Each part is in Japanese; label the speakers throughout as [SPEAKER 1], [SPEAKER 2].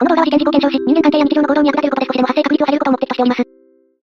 [SPEAKER 1] この動画は事件事故を検証し、人間関係や日常の行動に役立てることで少しでも発生確率を下げることを目的としております。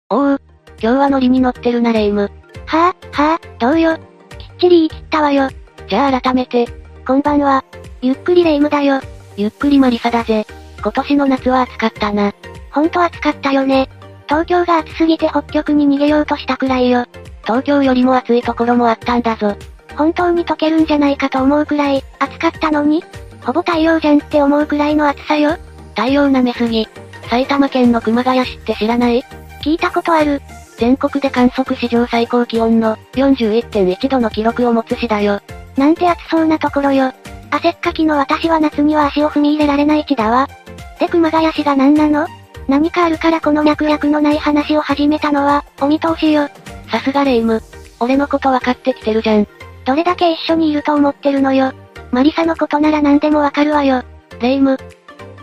[SPEAKER 2] おお、今日はノリに乗ってるなレイム。
[SPEAKER 1] はぁ、はぁ、どうよ。きっちり言い切ったわよ。
[SPEAKER 2] じゃあ改めて、
[SPEAKER 1] こんばんは。ゆっくりレ夢ムだよ。
[SPEAKER 2] ゆっくりマリサだぜ。今年の夏は暑かったな。
[SPEAKER 1] ほんと暑かったよね。東京が暑すぎて北極に逃げようとしたくらいよ。
[SPEAKER 2] 東京よりも暑いところもあったんだぞ。
[SPEAKER 1] 本当に溶けるんじゃないかと思うくらい、暑かったのにほぼ太陽じゃんって思うくらいの暑さよ。
[SPEAKER 2] 太陽舐めすぎ。埼玉県の熊谷市って知らない？
[SPEAKER 1] 聞いたことある。
[SPEAKER 2] 全国で観測史上最高気温の41.1度の記録を持つ市だよ。
[SPEAKER 1] なんて暑そうなところよ。汗っかきの私は夏には足を踏み入れられない地だわ。で熊谷市が何なの？何かあるからこの脈略のない話を始めたのは、お見通しよ。
[SPEAKER 2] さすがレイム。俺のこと分かってきてるじゃん。
[SPEAKER 1] どれだけ一緒にいると思ってるのよ。マリサのことなら何でもわかるわよ。
[SPEAKER 2] レイム。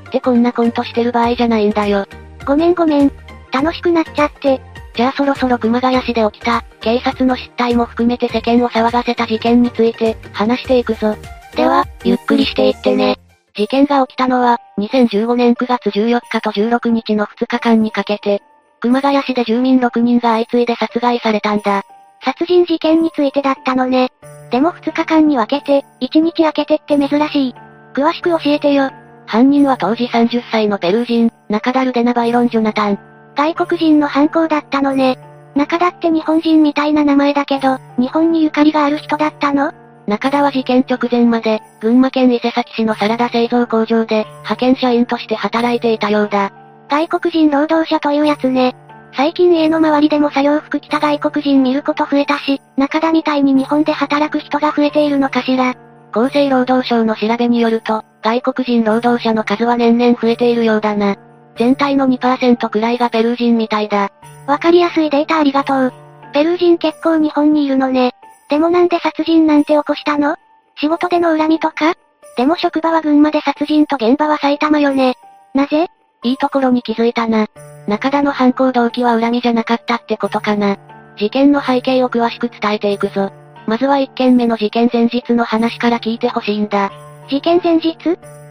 [SPEAKER 2] ってこんなコントしてる場合じゃないんだよ。
[SPEAKER 1] ごめんごめん。楽しくなっちゃって。
[SPEAKER 2] じゃあそろそろ熊谷市で起きた、警察の失態も含めて世間を騒がせた事件について、話していくぞ。では、ゆっくりしていってね。事件が起きたのは、2015年9月14日と16日の2日間にかけて、熊谷市で住民6人が相次いで殺害されたんだ。
[SPEAKER 1] 殺人事件についてだったのね。でも2日間に分けて、1日空けてって珍しい。詳しく教えてよ。
[SPEAKER 2] 犯人は当時30歳のペルー人、中ダルデナ・バイロン・ジョナタン。
[SPEAKER 1] 外国人の犯行だったのね。中田って日本人みたいな名前だけど、日本にゆかりがある人だったの？
[SPEAKER 2] 中田は事件直前まで、群馬県伊勢崎市のサラダ製造工場で、派遣社員として働いていたようだ。
[SPEAKER 1] 外国人労働者というやつね。最近家の周りでも作業服着た外国人見ること増えたし、中田みたいに日本で働く人が増えているのかしら。
[SPEAKER 2] 厚生労働省の調べによると、外国人労働者の数は年々増えているようだな。全体の2%くらいがペルー人みたいだ。
[SPEAKER 1] わかりやすいデータありがとう。ペルー人結構日本にいるのね。でもなんで殺人なんて起こしたの？仕事での恨みとか？でも職場は群馬で殺人と現場は埼玉よね。なぜ？
[SPEAKER 2] いいところに気づいたな。中田の犯行動機は恨みじゃなかったってことかな。事件の背景を詳しく伝えていくぞ。まずは1件目の事件前日の話から聞いてほしいんだ。
[SPEAKER 1] 事件前日？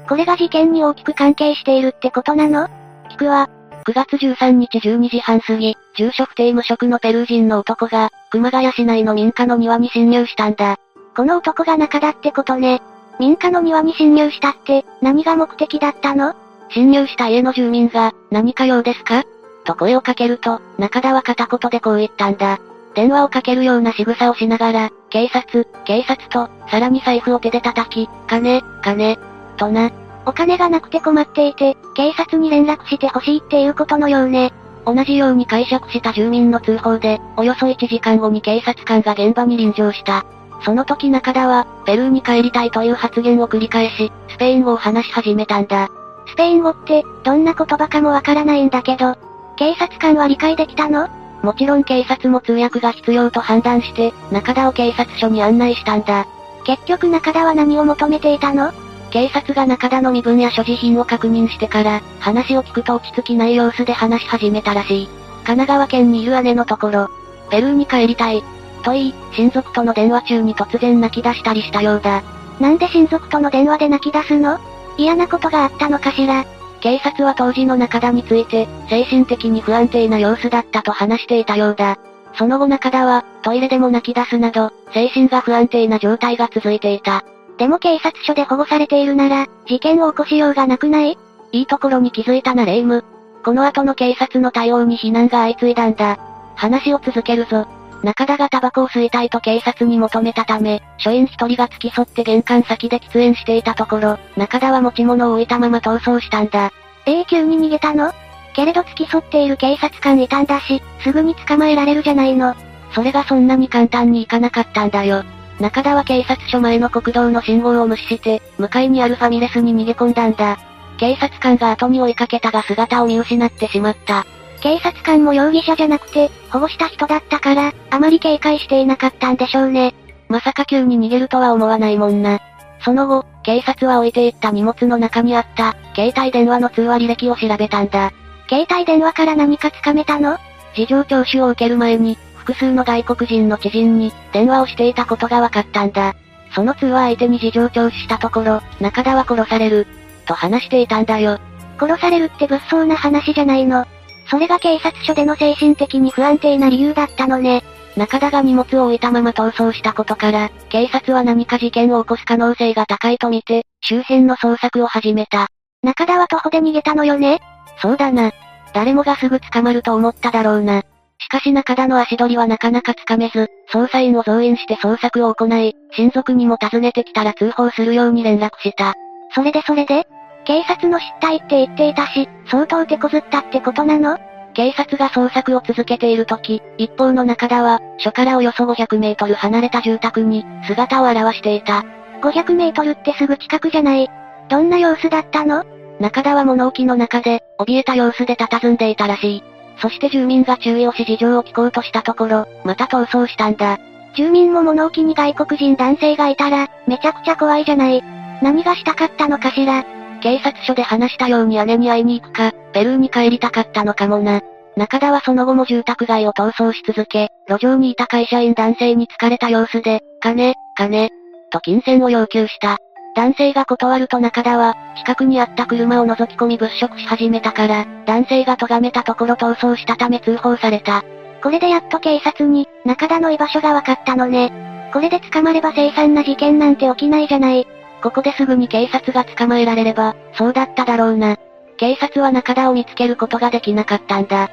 [SPEAKER 1] これが事件に大きく関係しているってことなの？聞くわ。
[SPEAKER 2] 9月13日12時半過ぎ、住所不定無職のペルー人の男が、熊谷市内の民家の庭に侵入したんだ。
[SPEAKER 1] この男が中田ってことね。民家の庭に侵入したって、何が目的だったの？
[SPEAKER 2] 侵入した家の住民が、何か用ですか？と声をかけると、中田は片言でこう言ったんだ。電話をかけるような仕草をしながら、警察、警察と、さらに財布を手で叩き、金、金、とな。
[SPEAKER 1] お金がなくて困っていて、警察に連絡してほしいっていうことのようね。
[SPEAKER 2] 同じように解釈した住民の通報で、およそ1時間後に警察官が現場に臨場した。その時中田は、ペルーに帰りたいという発言を繰り返し、スペイン語を話し始めたんだ。
[SPEAKER 1] スペイン語って、どんな言葉かもわからないんだけど、警察官は理解できたの？
[SPEAKER 2] もちろん警察も通訳が必要と判断して、中田を警察署に案内したんだ。
[SPEAKER 1] 結局中田は何を求めていたの？
[SPEAKER 2] 警察が中田の身分や所持品を確認してから、話を聞くと落ち着きない様子で話し始めたらしい。神奈川県にいる姉のところ、ペルーに帰りたい。と言い、親族との電話中に突然泣き出したりしたようだ。
[SPEAKER 1] なんで親族との電話で泣き出すの？嫌なことがあったのかしら？
[SPEAKER 2] 警察は当時の中田について、精神的に不安定な様子だったと話していたようだ。その後中田は、トイレでも泣き出すなど、精神が不安定な状態が続いていた。
[SPEAKER 1] でも警察署で保護されているなら、事件を起こしようがなくない？
[SPEAKER 2] いいところに気づいたなレイム。この後の警察の対応に非難が相次いだんだ。話を続けるぞ。中田がタバコを吸いたいと警察に求めたため、署員一人が付き添って玄関先で喫煙していたところ、中田は持ち物を置いたまま逃走したんだ。
[SPEAKER 1] 永久に逃げたの？けれど付き添っている警察官いたんだし、すぐに捕まえられるじゃないの。
[SPEAKER 2] それがそんなに簡単にいかなかったんだよ。中田は警察署前の国道の信号を無視して、向かいにあるファミレスに逃げ込んだんだ。警察官が後に追いかけたが姿を見失ってしまった。
[SPEAKER 1] 警察官も容疑者じゃなくて、保護した人だったから、あまり警戒していなかったんでしょうね。
[SPEAKER 2] まさか急に逃げるとは思わないもんな。その後、警察は置いていった荷物の中にあった、携帯電話の通話履歴を調べたんだ。
[SPEAKER 1] 携帯電話から何かつかめたの？
[SPEAKER 2] 事情聴取を受ける前に、複数の外国人の知人に、電話をしていたことが分かったんだ。その通話相手に事情聴取したところ、中田は殺される、と話していたんだよ。
[SPEAKER 1] 殺されるって物騒な話じゃないの。それが警察署での精神的に不安定な理由だったのね。
[SPEAKER 2] 中田が荷物を置いたまま逃走したことから、警察は何か事件を起こす可能性が高いとみて、周辺の捜索を始めた。
[SPEAKER 1] 中田は徒歩で逃げたのよね？
[SPEAKER 2] そうだな。誰もがすぐ捕まると思っただろうな。しかし中田の足取りはなかなかつかめず、捜査員を増員して捜索を行い、親族にも訪ねてきたら通報するように連絡した。
[SPEAKER 1] それでそれで？警察の失態って言っていたし、相当手こずったってことなの？
[SPEAKER 2] 警察が捜索を続けている時、一方の中田は、署からおよそ500メートル離れた住宅に、姿を現していた。
[SPEAKER 1] 500メートルってすぐ近くじゃない。どんな様子だったの？
[SPEAKER 2] 中田は物置の中で、怯えた様子で佇んでいたらしい。そして住民が注意をし事情を聞こうとしたところ、また逃走したんだ。
[SPEAKER 1] 住民も物置に外国人男性がいたら、めちゃくちゃ怖いじゃない。何がしたかったのかしら？
[SPEAKER 2] 警察署で話したように姉に会いに行くか、ペルーに帰りたかったのかもな。中田はその後も住宅街を逃走し続け、路上にいた会社員男性に疲れた様子で、金、金、と金銭を要求した。男性が断ると中田は、近くにあった車を覗き込み物色し始めたから、男性が咎めたところ逃走したため通報された。
[SPEAKER 1] これでやっと警察に、中田の居場所が分かったのね。これで捕まれば凄惨な事件なんて起きないじゃない。
[SPEAKER 2] ここですぐに警察が捕まえられれば、そうだっただろうな。警察は中田を見つけることができなかったんだ。
[SPEAKER 1] っ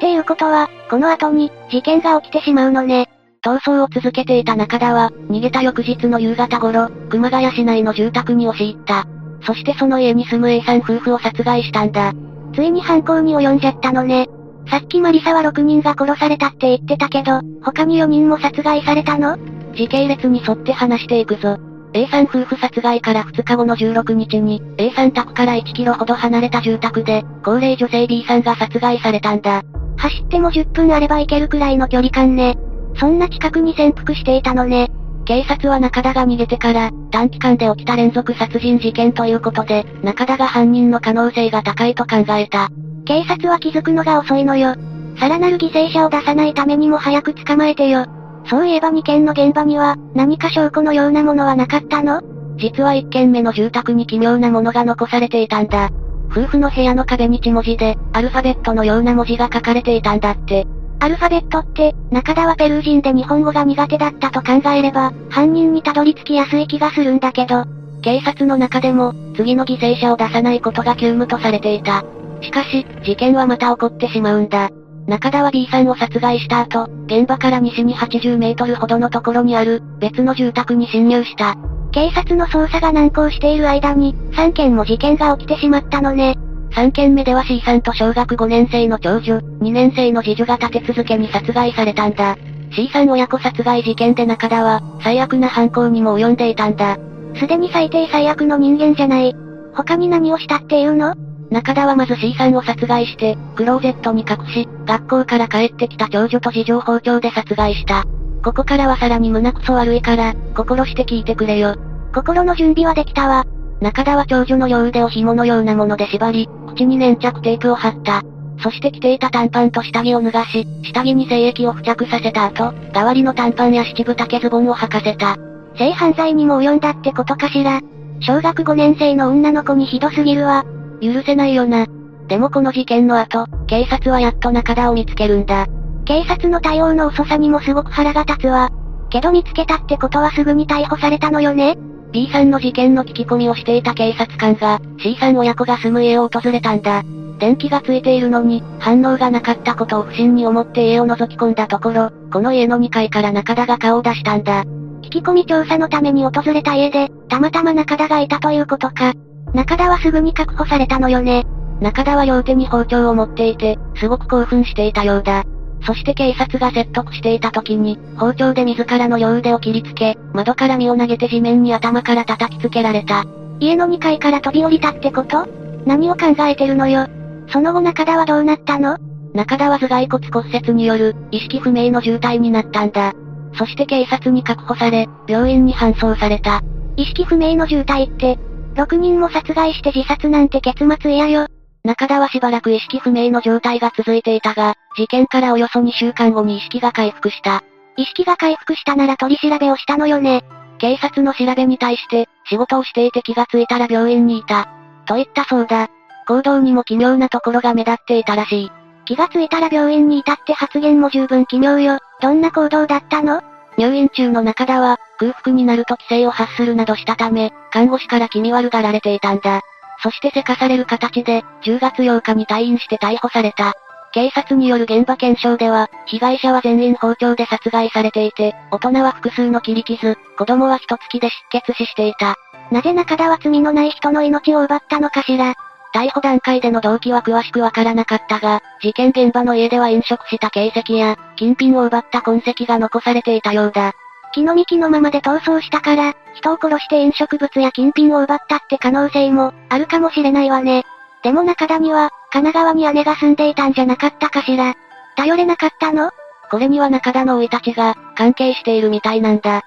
[SPEAKER 1] ていうことは、この後に、事件が起きてしまうのね。
[SPEAKER 2] 逃走を続けていた中田は、逃げた翌日の夕方頃、熊谷市内の住宅に押し入った。そしてその家に住む A さん夫婦を殺害したんだ。
[SPEAKER 1] ついに犯行に及んじゃったのね。さっきマリサは6人が殺されたって言ってたけど、他に4人も殺害されたの？
[SPEAKER 2] 時系列に沿って話していくぞ。A さん夫婦殺害から2日後の16日に、A さん宅から1キロほど離れた住宅で、高齢女性 B さんが殺害されたんだ。
[SPEAKER 1] 走っても10分あれば行けるくらいの距離感ね。そんな近くに潜伏していたのね。
[SPEAKER 2] 警察は中田が逃げてから、短期間で起きた連続殺人事件ということで、中田が犯人の可能性が高いと考えた。
[SPEAKER 1] 警察は気づくのが遅いのよ。さらなる犠牲者を出さないためにも早く捕まえてよ。そういえば2件の現場には、何か証拠のようなものはなかったの？
[SPEAKER 2] 実は1件目の住宅に奇妙なものが残されていたんだ。夫婦の部屋の壁に血文字で、アルファベットのような文字が書かれていたんだって。
[SPEAKER 1] アルファベットって、中田はペルー人で日本語が苦手だったと考えれば、犯人にたどり着きやすい気がするんだけど、
[SPEAKER 2] 警察の中でも、次の犠牲者を出さないことが急務とされていた。しかし、事件はまた起こってしまうんだ。中田は B さんを殺害した後、現場から西に80メートルほどのところにある、別の住宅に侵入した。
[SPEAKER 1] 警察の捜査が難航している間に、3件も事件が起きてしまったのね。
[SPEAKER 2] 3件目では C さんと小学5年生の長女、2年生の次女が立て続けに殺害されたんだ。C さん親子殺害事件で中田は、最悪な犯行にも及んでいたんだ。
[SPEAKER 1] すでに最低最悪の人間じゃない。他に何をしたっていうの？
[SPEAKER 2] 中田はまず C さんを殺害して、クローゼットに隠し、学校から帰ってきた長女と次女を包丁で殺害した。ここからはさらに胸くそ悪いから、心して聞いてくれよ。
[SPEAKER 1] 心の準備はできたわ。
[SPEAKER 2] 中田は長女の両腕を紐のようなもので縛り、口に粘着テープを貼った。そして着ていた短パンと下着を脱がし、下着に精液を付着させた後、代わりの短パンや七分丈ズボンを履かせた。
[SPEAKER 1] 性犯罪にも及んだってことかしら。小学5年生の女の子にひどすぎるわ。
[SPEAKER 2] 許せないよな。でもこの事件の後、警察はやっと中田を見つけるんだ。
[SPEAKER 1] 警察の対応の遅さにもすごく腹が立つわ。けど見つけたってことはすぐに逮捕されたのよね
[SPEAKER 2] ？B さんの事件の聞き込みをしていた警察官が、C さん親子が住む家を訪れたんだ。電気がついているのに、反応がなかったことを不審に思って家を覗き込んだところ、この家の2階から中田が顔を出したんだ。
[SPEAKER 1] 聞き込み調査のために訪れた家で、たまたま中田がいたということか。中田はすぐに確保されたのよね。
[SPEAKER 2] 中田は両手に包丁を持っていて、すごく興奮していたようだ。そして警察が説得していた時に、包丁で自らの両腕を切りつけ、窓から身を投げて地面に頭から叩きつけられた。
[SPEAKER 1] 家の2階から飛び降りたってこと？何を考えてるのよ。その後中田はどうなったの？
[SPEAKER 2] 中田は頭蓋骨骨折による、意識不明の重体になったんだ。そして警察に確保され、病院に搬送された。
[SPEAKER 1] 意識不明の重体って、6人も殺害して自殺なんて結末嫌よ。
[SPEAKER 2] 中田はしばらく意識不明の状態が続いていたが、事件からおよそ2週間後に意識が回復した。
[SPEAKER 1] 意識が回復したなら取り調べをしたのよね。
[SPEAKER 2] 警察の調べに対して、仕事をしていて気がついたら病院にいた。と言ったそうだ。行動にも奇妙なところが目立っていたらしい。
[SPEAKER 1] 気がついたら病院に至って発言も十分奇妙よ。どんな行動だったの？
[SPEAKER 2] 入院中の中田は、空腹になると規制を発するなどしたため、看護師から気味悪がられていたんだ。そしてせかされる形で、10月8日に退院して逮捕された。警察による現場検証では、被害者は全員包丁で殺害されていて、大人は複数の切り傷、子供は一月で失血死していた。
[SPEAKER 1] なぜ中田は罪のない人の命を奪ったのかしら
[SPEAKER 2] 逮捕段階での動機は詳しくわからなかったが、事件現場の家では飲食した形跡や、金品を奪った痕跡が残されていたようだ。
[SPEAKER 1] 気の幹のままで逃走したから、人を殺して飲食物や金品を奪ったって可能性も、あるかもしれないわね。でも中田には、神奈川に姉が住んでいたんじゃなかったかしら。頼れなかったの？
[SPEAKER 2] これには中田の生い立ちが、関係しているみたいなんだ。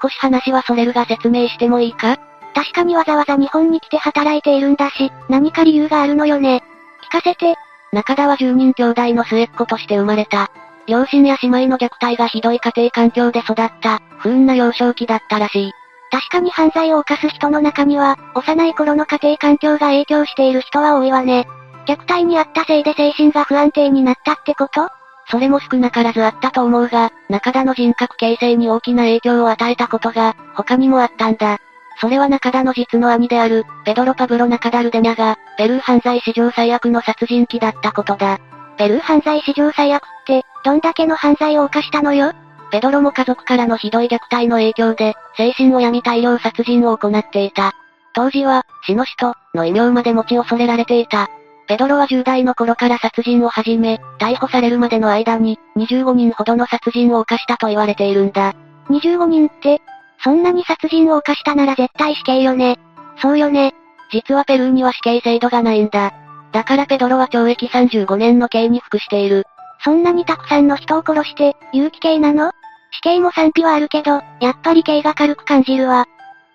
[SPEAKER 2] 少し話はそれるが説明してもいいか？
[SPEAKER 1] 確かにわざわざ日本に来て働いているんだし、何か理由があるのよね。聞かせて。
[SPEAKER 2] 中田は10人兄弟の末っ子として生まれた。両親や姉妹の虐待がひどい家庭環境で育った、不運な幼少期だったらしい。
[SPEAKER 1] 確かに犯罪を犯す人の中には、幼い頃の家庭環境が影響している人は多いわね。虐待にあったせいで精神が不安定になったってこと？
[SPEAKER 2] それも少なからずあったと思うが、中田の人格形成に大きな影響を与えたことが、他にもあったんだ。それは中田の実の兄である、ペドロ・パブロ・ナカダルデニャが、ペルー犯罪史上最悪の殺人鬼だったことだ。
[SPEAKER 1] ペルー犯罪史上最悪って、どんだけの犯罪を犯したのよ？
[SPEAKER 2] ペドロも家族からのひどい虐待の影響で、精神を病み大量殺人を行っていた。当時は、死の人、の異名まで持ち恐れられていた。ペドロは10代の頃から殺人を始め、逮捕されるまでの間に、25人ほどの殺人を犯したと言われているんだ。
[SPEAKER 1] 25人って、そんなに殺人を犯したなら絶対死刑よね。そうよね。
[SPEAKER 2] 実はペルーには死刑制度がないんだ。だからペドロは懲役35年の刑に服している。
[SPEAKER 1] そんなにたくさんの人を殺して、有期刑なの？死刑も賛否はあるけど、やっぱり刑が軽く感じるわ。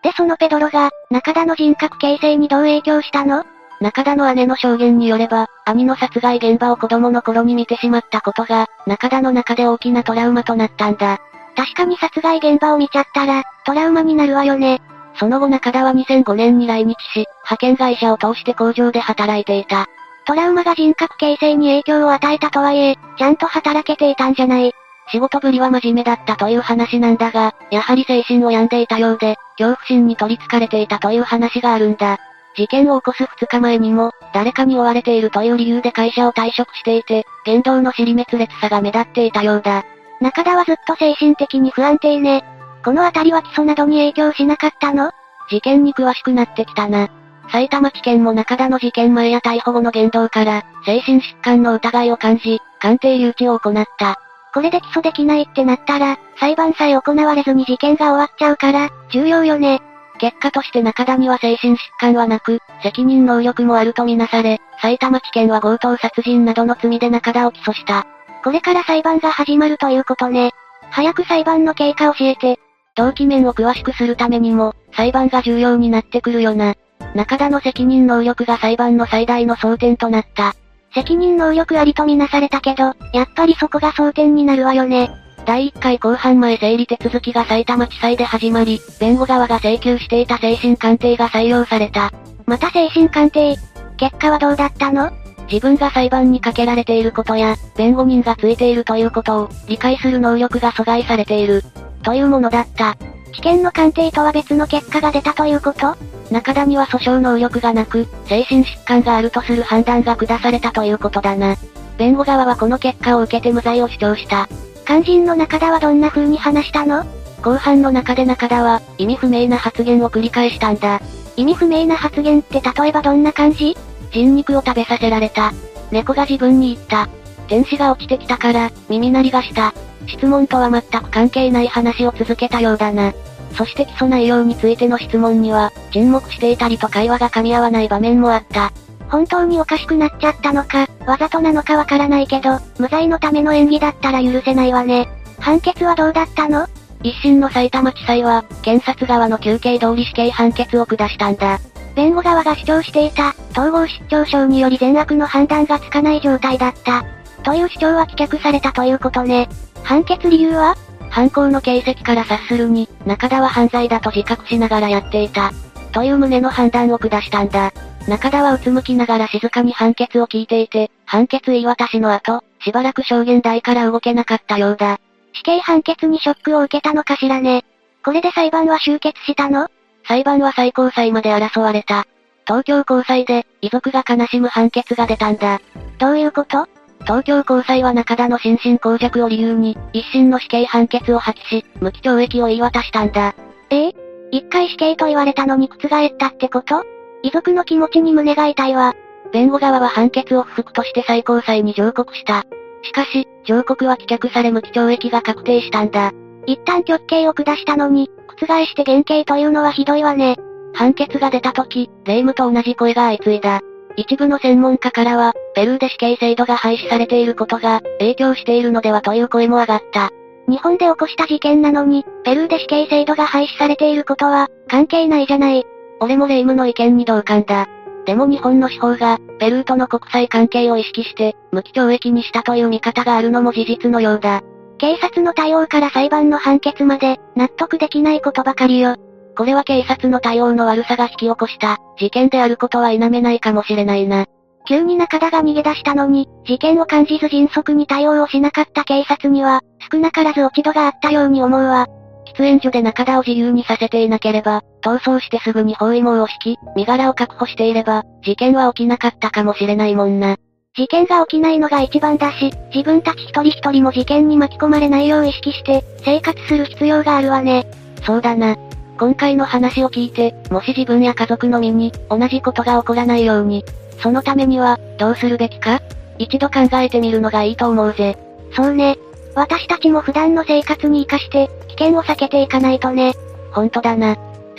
[SPEAKER 1] でそのペドロが、中田の人格形成にどう影響したの？
[SPEAKER 2] 中田の姉の証言によれば、兄の殺害現場を子供の頃に見てしまったことが、中田の中で大きなトラウマとなったんだ。
[SPEAKER 1] 確かに殺害現場を見ちゃったら、トラウマになるわよね。
[SPEAKER 2] その後中田は2005年に来日し、派遣会社を通して工場で働いていた。
[SPEAKER 1] トラウマが人格形成に影響を与えたとはいえ、ちゃんと働けていたんじゃない。
[SPEAKER 2] 仕事ぶりは真面目だったという話なんだが、やはり精神を病んでいたようで、恐怖心に取り憑かれていたという話があるんだ。事件を起こす2日前にも、誰かに追われているという理由で会社を退職していて、言動の尻滅裂さが目立っていたようだ。
[SPEAKER 1] 中田はずっと精神的に不安定ね。このあたりは基礎などに影響しなかったの？
[SPEAKER 2] 事件に詳しくなってきたな。埼玉地検も中田の事件前や逮捕後の言動から、精神疾患の疑いを感じ、鑑定留置を行った。
[SPEAKER 1] これで起訴できないってなったら、裁判さえ行われずに事件が終わっちゃうから、重要よね。
[SPEAKER 2] 結果として中田には精神疾患はなく、責任能力もあるとみなされ、埼玉地検は強盗殺人などの罪で中田を起訴した。
[SPEAKER 1] これから裁判が始まるということね。早く裁判の経過教えて。
[SPEAKER 2] 動機面を詳しくするためにも、裁判が重要になってくるよな。中田の責任能力が裁判の最大の争点となった。
[SPEAKER 1] 責任能力ありとみなされたけど、やっぱりそこが争点になるわよね。
[SPEAKER 2] 第1回公判前整理手続きが埼玉地裁で始まり、弁護側が請求していた精神鑑定が採用された。
[SPEAKER 1] また精神鑑定？結果はどうだったの？
[SPEAKER 2] 自分が裁判にかけられていることや、弁護人がついているということを、理解する能力が阻害されている。というものだった。
[SPEAKER 1] 危険の鑑定とは別の結果が出たということ？
[SPEAKER 2] 中田には訴訟能力がなく、精神疾患があるとする判断が下されたということだな。弁護側はこの結果を受けて無罪を主張した。
[SPEAKER 1] 肝心の中田はどんな風に話したの？
[SPEAKER 2] 後半の中で中田は、意味不明な発言を繰り返したんだ。
[SPEAKER 1] 意味不明な発言って例えばどんな感じ？
[SPEAKER 2] 人肉を食べさせられた。猫が自分に言った。天使が落ちてきたから、耳鳴りがした。質問とは全く関係ない話を続けたようだな。そして基礎内容についての質問には、沈黙していたりと会話が噛み合わない場面もあった。
[SPEAKER 1] 本当におかしくなっちゃったのか、わざとなのかわからないけど、無罪のための演技だったら許せないわね。判決はどうだったの？
[SPEAKER 2] 一審の埼玉地裁は、検察側の求刑通り死刑判決を下したんだ。
[SPEAKER 1] 弁護側が主張していた、統合失調症により善悪の判断がつかない状態だった。という主張は棄却されたということね。判決理由は？
[SPEAKER 2] 犯行の形跡から察するに、中田は犯罪だと自覚しながらやっていた。という旨の判断を下したんだ。中田はうつむきながら静かに判決を聞いていて、判決言い渡しの後、しばらく証言台から動けなかったようだ。
[SPEAKER 1] 死刑判決にショックを受けたのかしらね。これで裁判は終結したの？
[SPEAKER 2] 裁判は最高裁まで争われた。東京高裁で、遺族が悲しむ判決が出たんだ。
[SPEAKER 1] どういうこと
[SPEAKER 2] 東京高裁は中田の心神耗弱を理由に、一審の死刑判決を破棄し、無期懲役を言い渡したんだ。
[SPEAKER 1] ええ一回死刑と言われたのに覆ったってこと？遺族の気持ちに胸が痛いわ。
[SPEAKER 2] 弁護側は判決を不服として最高裁に上告した。しかし、上告は棄却され無期懲役が確定したんだ。
[SPEAKER 1] 一旦極刑を下したのに、覆して減刑というのはひどいわね。
[SPEAKER 2] 判決が出た時、霊夢と同じ声が相次いだ。一部の専門家からは、ペルーで死刑制度が廃止されていることが、影響しているのではという声も上がった。
[SPEAKER 1] 日本で起こした事件なのに、ペルーで死刑制度が廃止されていることは、関係ないじゃない。
[SPEAKER 2] 俺も霊夢の意見に同感だ。でも日本の司法が、ペルーとの国際関係を意識して、無期懲役にしたという見方があるのも事実のようだ。
[SPEAKER 1] 警察の対応から裁判の判決まで、納得できないことばかりよ。
[SPEAKER 2] これは警察の対応の悪さが引き起こした、事件であることは否めないかもしれないな。
[SPEAKER 1] 急に中田が逃げ出したのに、事件を感じず迅速に対応をしなかった警察には、少なからず落ち度があったように思うわ。
[SPEAKER 2] 喫煙所で中田を自由にさせていなければ、逃走してすぐに包囲網を敷き、身柄を確保していれば、事件は起きなかったかもしれないもんな。
[SPEAKER 1] 事件が起きないのが一番だし、自分たち一人一人も事件に巻き込まれないよう意識して、生活する必要があるわね。
[SPEAKER 2] そうだな。今回の話を聞いて、もし自分や家族の身に、同じことが起こらないように、そのためには、どうするべきか一度考えてみるのがいいと思うぜ。
[SPEAKER 1] そうね。私たちも普段の生活に活かして、危険を避けていかないとね。
[SPEAKER 2] ほんとだな。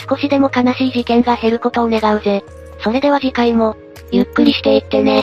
[SPEAKER 2] 少しでも悲しい事件が減ることを願うぜ。それでは次回も、ゆっくりしていってね。